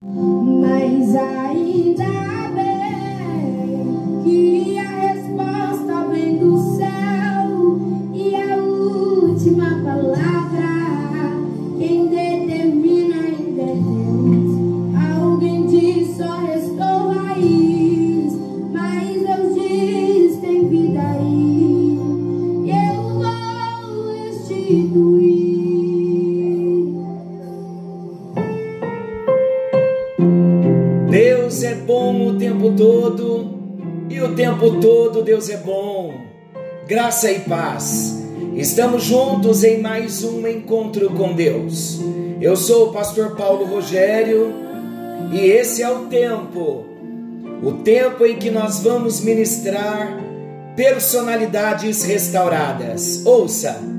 Mas ainda bem Graça e paz. Estamos juntos em mais um encontro com Deus. Eu sou o pastor Paulo Rogério e esse é o tempo, o tempo em que nós vamos ministrar personalidades restauradas. Ouça.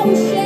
Ao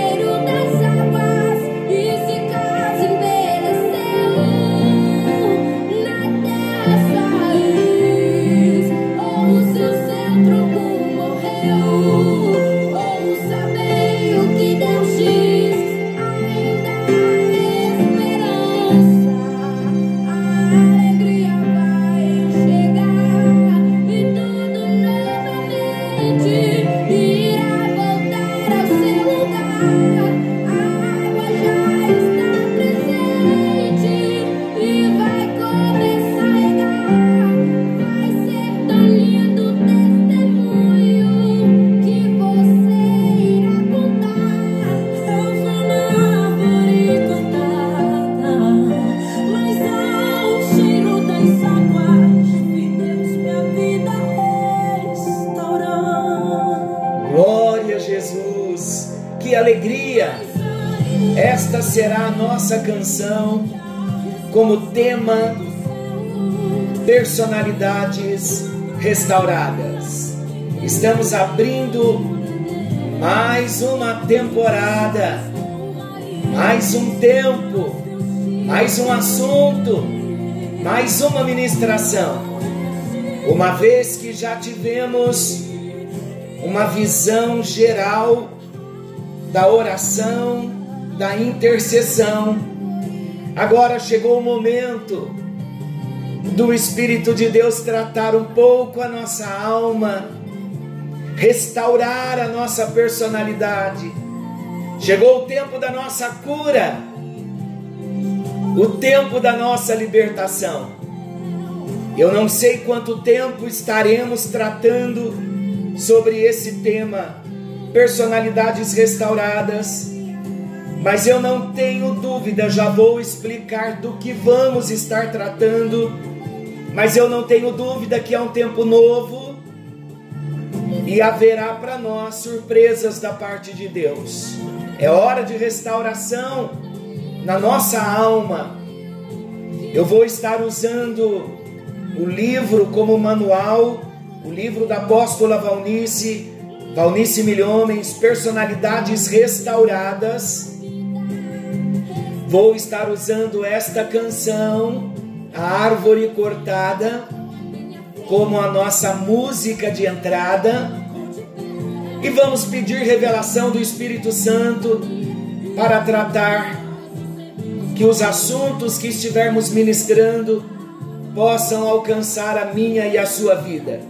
será a nossa canção como tema personalidades restauradas. Estamos abrindo mais uma temporada, mais um tempo, mais um assunto, mais uma ministração. Uma vez que já tivemos uma visão geral da oração, da intercessão. Agora chegou o momento do Espírito de Deus tratar um pouco a nossa alma, restaurar a nossa personalidade. Chegou o tempo da nossa cura, o tempo da nossa libertação. Eu não sei quanto tempo estaremos tratando sobre esse tema, personalidades restauradas, mas eu não tenho dúvida, já vou explicar do que vamos estar tratando, mas eu não tenho dúvida que é um tempo novo e haverá para nós surpresas da parte de Deus. É hora de restauração na nossa alma. Eu vou estar usando o livro como manual, o livro da apóstola Valnice, Valnice Milhomens, Personalidades Restauradas. Vou estar usando esta canção, A Árvore Cortada, como a nossa música de entrada. E vamos pedir revelação do Espírito Santo para tratar que os assuntos que estivermos ministrando possam alcançar a minha e a sua vida.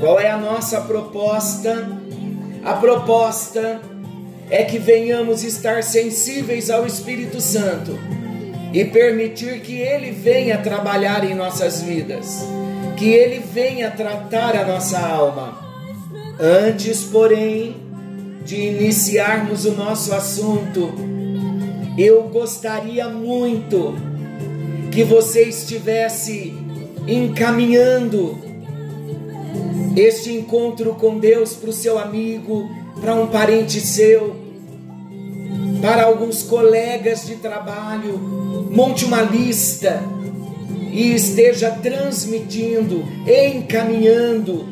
Qual é a nossa proposta? A proposta é que venhamos estar sensíveis ao Espírito Santo e permitir que ele venha trabalhar em nossas vidas, que ele venha tratar a nossa alma. Antes, porém, de iniciarmos o nosso assunto, eu gostaria muito que você estivesse encaminhando este encontro com Deus para o seu amigo, para um parente seu, para alguns colegas de trabalho. Monte uma lista e esteja transmitindo, encaminhando,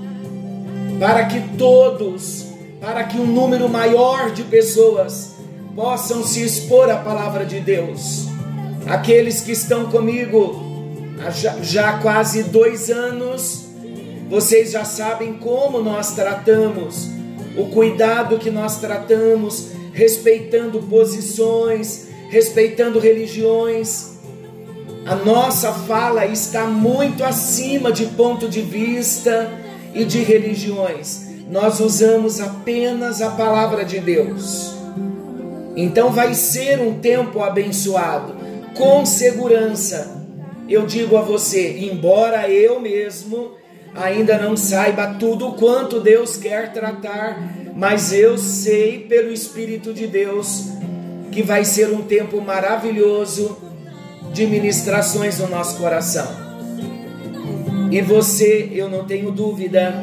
para que todos, para que um número maior de pessoas possam se expor à palavra de Deus. Aqueles que estão comigo já, já quase dois anos, vocês já sabem como nós tratamos, o cuidado que nós tratamos, respeitando posições, respeitando religiões. A nossa fala está muito acima de ponto de vista e de religiões. Nós usamos apenas a palavra de Deus. Então vai ser um tempo abençoado, com segurança. Eu digo a você, embora eu mesmo ainda não saiba tudo quanto Deus quer tratar, mas eu sei pelo Espírito de Deus que vai ser um tempo maravilhoso de ministrações no nosso coração. E você, eu não tenho dúvida,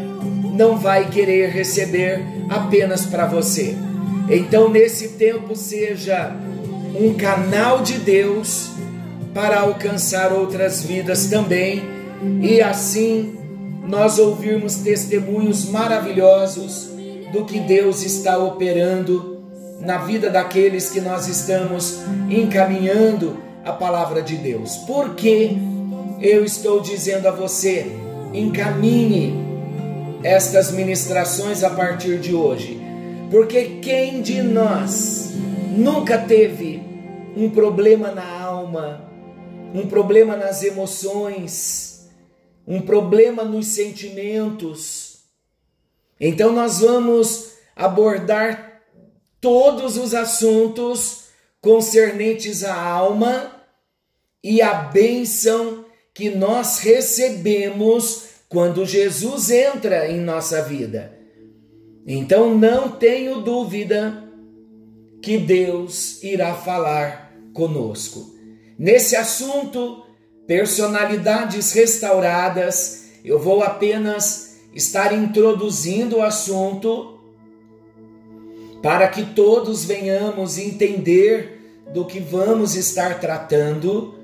não vai querer receber apenas para você. Então, nesse tempo, seja um canal de Deus para alcançar outras vidas também e assim nós ouvirmos testemunhos maravilhosos do que Deus está operando na vida daqueles que nós estamos encaminhando a palavra de Deus. Por que eu estou dizendo a você, encaminhe estas ministrações a partir de hoje? Porque quem de nós nunca teve um problema na alma, um problema nas emoções, um problema nos sentimentos. Então nós vamos abordar todos os assuntos concernentes à alma e a bênção que nós recebemos quando Jesus entra em nossa vida. Então não tenho dúvida que Deus irá falar conosco. Nesse assunto, personalidades restauradas. Eu vou apenas estar introduzindo o assunto para que todos venhamos entender do que vamos estar tratando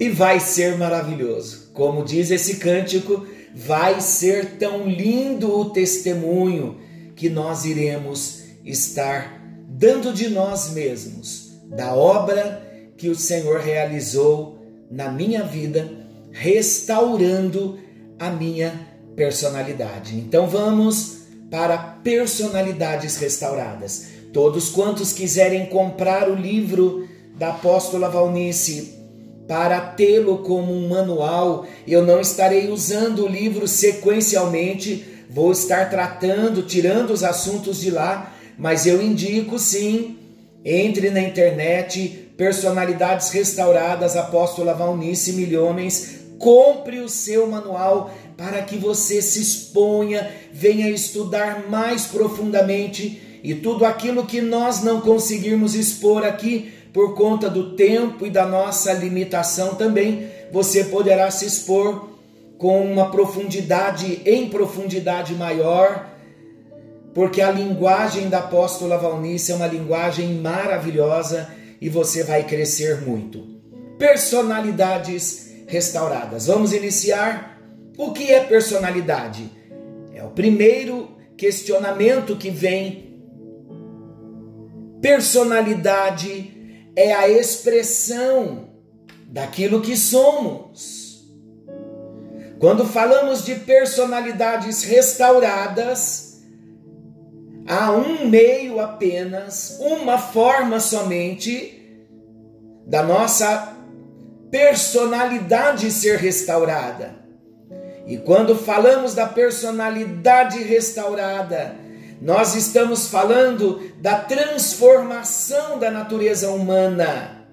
e vai ser maravilhoso. Como diz esse cântico, vai ser tão lindo o testemunho que nós iremos estar dando de nós mesmos, da obra que o Senhor realizou na minha vida, restaurando a minha personalidade. Então vamos para personalidades restauradas. Todos quantos quiserem comprar o livro da apóstola Valnice para tê-lo como um manual, eu não estarei usando o livro sequencialmente, vou estar tratando, tirando os assuntos de lá, mas eu indico sim, entre na internet, Personalidades Restauradas, Apóstola Valnice Milhomens, compre o seu manual para que você se exponha, venha estudar mais profundamente. E tudo aquilo que nós não conseguirmos expor aqui por conta do tempo e da nossa limitação também, você poderá se expor com uma profundidade, em profundidade maior, porque a linguagem da apóstola Valnice é uma linguagem maravilhosa e você vai crescer muito. Personalidades restauradas. Vamos iniciar. O que é personalidade? É o primeiro questionamento que vem. Personalidade é a expressão daquilo que somos. Quando falamos de personalidades restauradas, há um meio apenas, uma forma somente da nossa personalidade ser restaurada. E quando falamos da personalidade restaurada, nós estamos falando da transformação da natureza humana.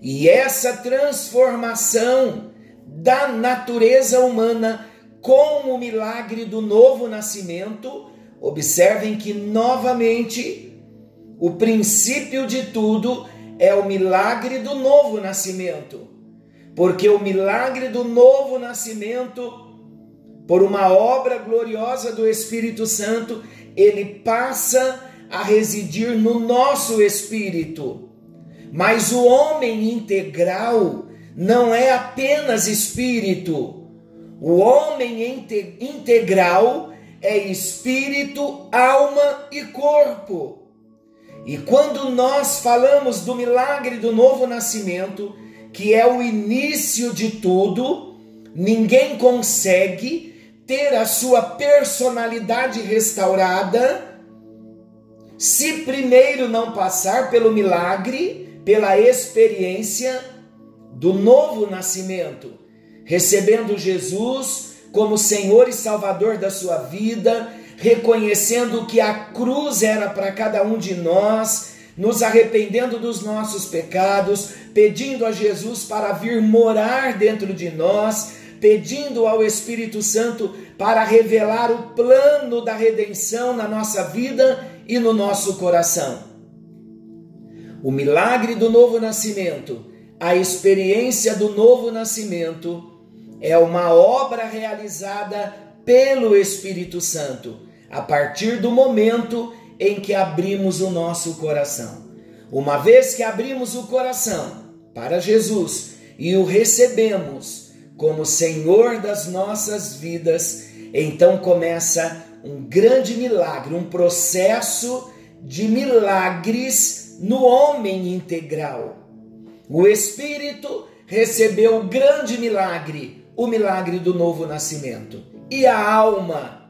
E essa transformação da natureza humana com o milagre do novo nascimento, observem que novamente o princípio de tudo é o milagre do novo nascimento. Porque o milagre do novo nascimento, por uma obra gloriosa do Espírito Santo, ele passa a residir no nosso espírito. Mas o homem integral não é apenas espírito. O homem integral é espírito, alma e corpo. E quando nós falamos do milagre do novo nascimento, que é o início de tudo, ninguém consegue ter a sua personalidade restaurada se primeiro não passar pelo milagre, pela experiência do novo nascimento, recebendo Jesus como Senhor e Salvador da sua vida, reconhecendo que a cruz era para cada um de nós, nos arrependendo dos nossos pecados, pedindo a Jesus para vir morar dentro de nós, pedindo ao Espírito Santo para revelar o plano da redenção na nossa vida e no nosso coração. O milagre do novo nascimento, a experiência do novo nascimento, é uma obra realizada pelo Espírito Santo, a partir do momento em que abrimos o nosso coração. Uma vez que abrimos o coração para Jesus e o recebemos como Senhor das nossas vidas, então começa um grande milagre, um processo de milagres no homem integral. O Espírito recebeu o grande milagre, o milagre do novo nascimento. E a alma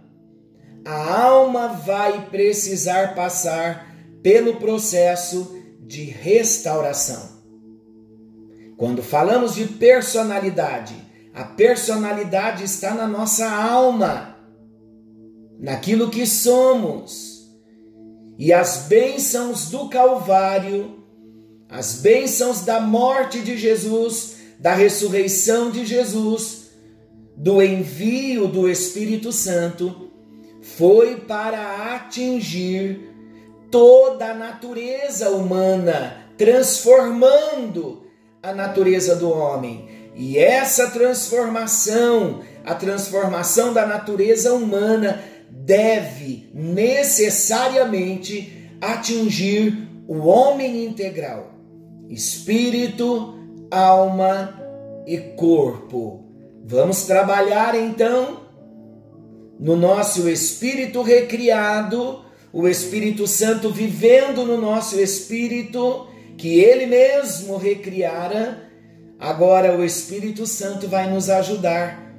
a alma vai precisar passar pelo processo de restauração. Quando falamos de personalidade, a personalidade está na nossa alma, naquilo que somos. E as bênçãos do Calvário, as bênçãos da morte de Jesus, da ressurreição de Jesus, do envio do Espírito Santo, foi para atingir toda a natureza humana, transformando a natureza do homem. E essa transformação, a transformação da natureza humana, deve necessariamente atingir o homem integral, espírito, alma e corpo. Vamos trabalhar então no nosso espírito recriado, o Espírito Santo vivendo no nosso espírito, que ele mesmo recriara, agora o Espírito Santo vai nos ajudar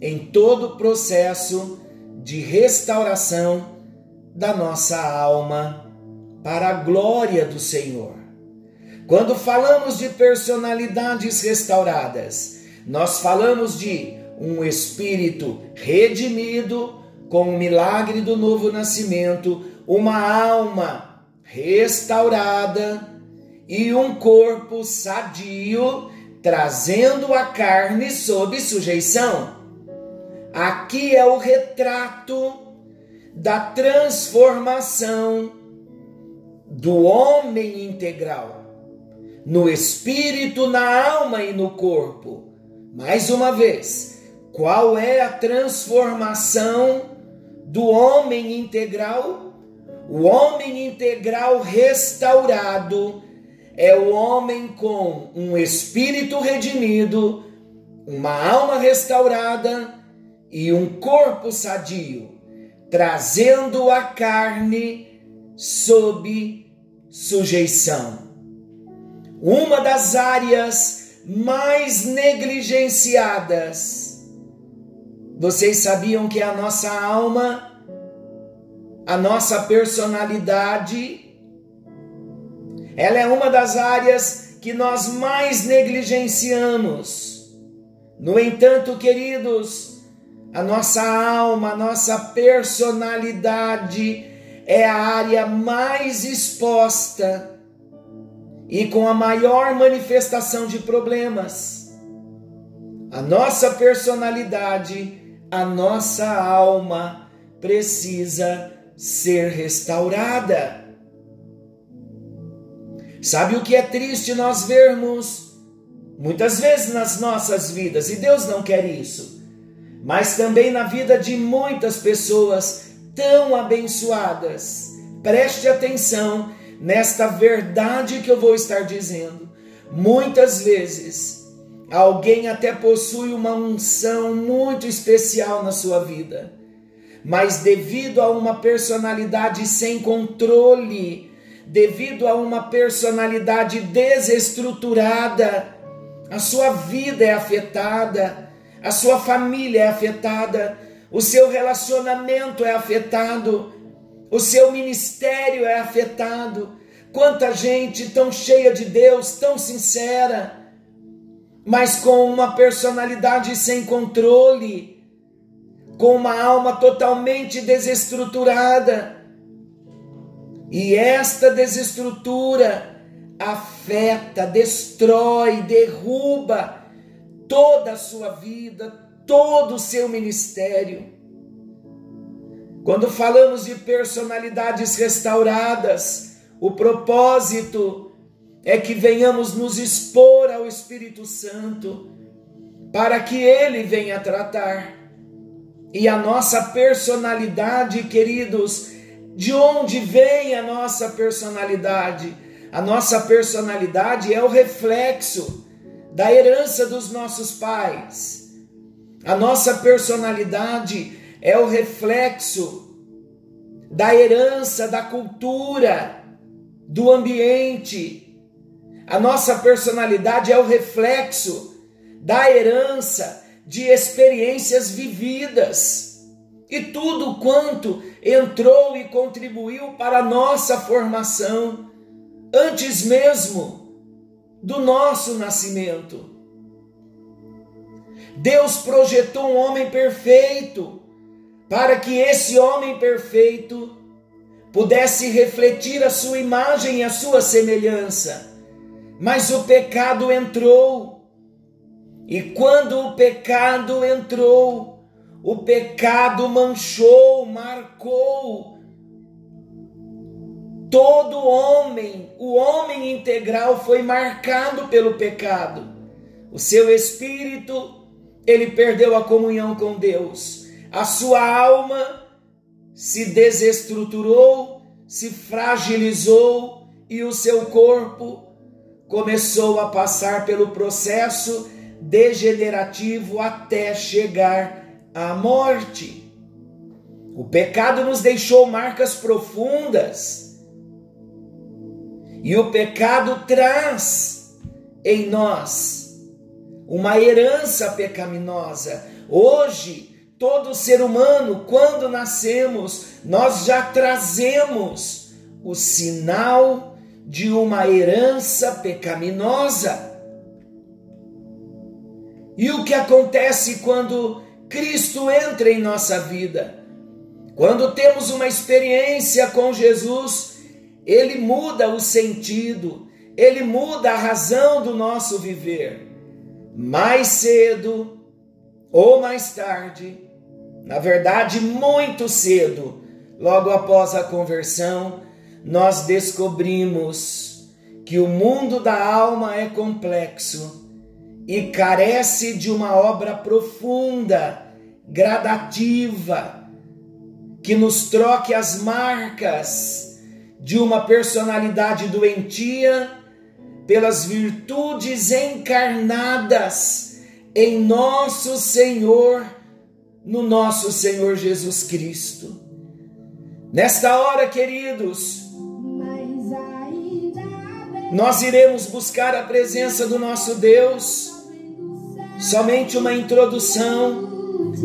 em todo o processo de restauração da nossa alma para a glória do Senhor. Quando falamos de personalidades restauradas, nós falamos de um espírito redimido com o milagre do novo nascimento, uma alma restaurada e um corpo sadio, trazendo a carne sob sujeição. Aqui é o retrato da transformação do homem integral, no espírito, na alma e no corpo. Mais uma vez, qual é a transformação do homem integral? O homem integral restaurado é o homem com um espírito redimido, uma alma restaurada e um corpo sadio, trazendo a carne sob sujeição. Uma das áreas mais negligenciadas vocês sabiam que a nossa alma, a nossa personalidade, ela é uma das áreas que nós mais negligenciamos. No entanto, queridos, a nossa alma, a nossa personalidade é a área mais exposta e com a maior manifestação de problemas. A nossa personalidade, a nossa alma precisa ser restaurada. Sabe o que é triste nós vermos muitas vezes nas nossas vidas, e Deus não quer isso, mas também na vida de muitas pessoas tão abençoadas. Preste atenção nesta verdade que eu vou estar dizendo. Muitas vezes, alguém até possui uma unção muito especial na sua vida, mas devido a uma personalidade sem controle, devido a uma personalidade desestruturada, a sua vida é afetada, a sua família é afetada, o seu relacionamento é afetado, o seu ministério é afetado. Quanta gente tão cheia de Deus, tão sincera, mas com uma personalidade sem controle, com uma alma totalmente desestruturada e esta desestrutura afeta, destrói, derruba toda a sua vida, todo o seu ministério. Quando falamos de personalidades restauradas, o propósito é que venhamos nos expor ao Espírito Santo para que ele venha tratar. E a nossa personalidade, queridos, de onde vem a nossa personalidade? A nossa personalidade é o reflexo da herança dos nossos pais. A nossa personalidade é o reflexo da herança da cultura, do ambiente. A nossa personalidade é o reflexo da herança de experiências vividas e tudo quanto entrou e contribuiu para a nossa formação, antes mesmo do nosso nascimento. Deus projetou um homem perfeito, para que esse homem perfeito pudesse refletir a sua imagem e a sua semelhança. Mas o pecado entrou, e quando o pecado entrou, o pecado manchou, marcou todo homem, o homem integral foi marcado pelo pecado. O seu espírito, ele perdeu a comunhão com Deus. A sua alma se desestruturou, se fragilizou e o seu corpo começou a passar pelo processo degenerativo até chegar a morte. O pecado nos deixou marcas profundas. E o pecado traz em nós uma herança pecaminosa. Hoje, todo ser humano, quando nascemos, nós já trazemos o sinal de uma herança pecaminosa. E o que acontece quando Cristo entra em nossa vida. Quando temos uma experiência com Jesus, ele muda o sentido, ele muda a razão do nosso viver. Mais cedo ou mais tarde, na verdade, muito cedo, logo após a conversão, nós descobrimos que o mundo da alma é complexo e carece de uma obra profunda, gradativa, que nos troque as marcas de uma personalidade doentia pelas virtudes encarnadas em nosso Senhor, no nosso Senhor Jesus Cristo. Nesta hora, queridos, nós iremos buscar a presença do nosso Deus somente uma introdução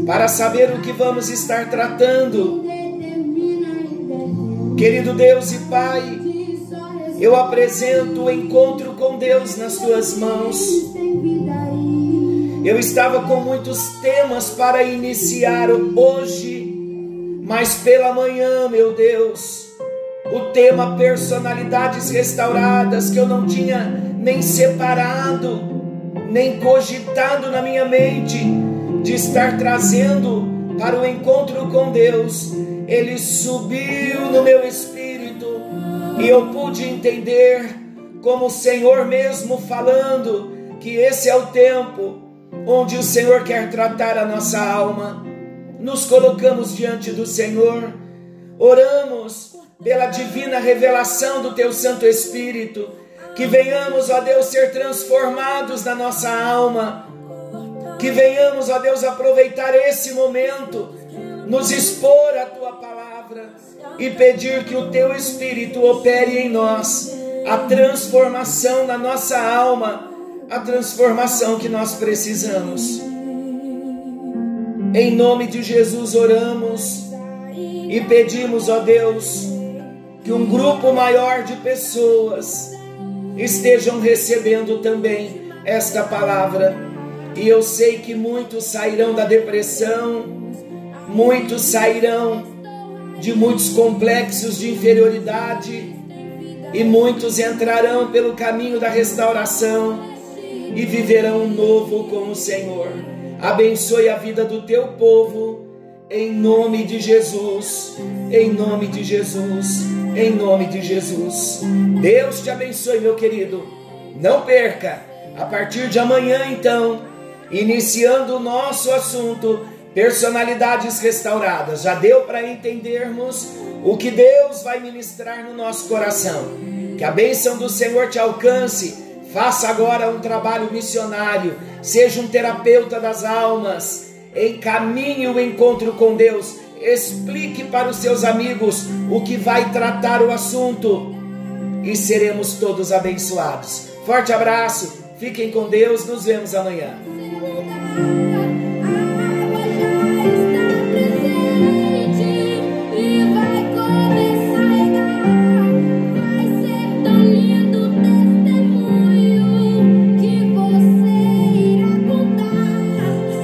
para saber o que vamos estar tratando. Querido Deus e Pai, Eu apresento o encontro com Deus nas tuas mãos. Eu estava com muitos temas para iniciar hoje, mas pela manhã, meu Deus, o tema personalidades restauradas que eu não tinha nem separado, nem cogitado na minha mente de estar trazendo para o encontro com Deus, ele subiu no meu espírito e eu pude entender, como o Senhor mesmo falando, que esse é o tempo onde o Senhor quer tratar a nossa alma. Nos colocamos diante do Senhor, oramos pela divina revelação do Teu Santo Espírito, que venhamos, ó Deus, ser transformados na nossa alma, que venhamos, ó Deus, aproveitar esse momento, nos expor a Tua palavra e pedir que o Teu Espírito opere em nós a transformação na nossa alma, a transformação que nós precisamos. Em nome de Jesus oramos e pedimos, ó Deus, que um grupo maior de pessoas estejam recebendo também esta palavra. E eu sei que muitos sairão da depressão, muitos sairão de muitos complexos de inferioridade, e muitos entrarão pelo caminho da restauração e viverão novo com o Senhor. Abençoe a vida do teu povo, em nome de Jesus, em nome de Jesus, em nome de Jesus. Deus te abençoe, meu querido. Não perca, a partir de amanhã, então, iniciando o nosso assunto, personalidades restauradas. Já deu para entendermos o que Deus vai ministrar no nosso coração. Que a bênção do Senhor te alcance. Faça agora um trabalho missionário. Seja um terapeuta das almas. Encaminhe o encontro com Deus. Explique para os seus amigos o que vai tratar o assunto. E seremos todos abençoados. Forte abraço. Fiquem com Deus. Nos vemos amanhã.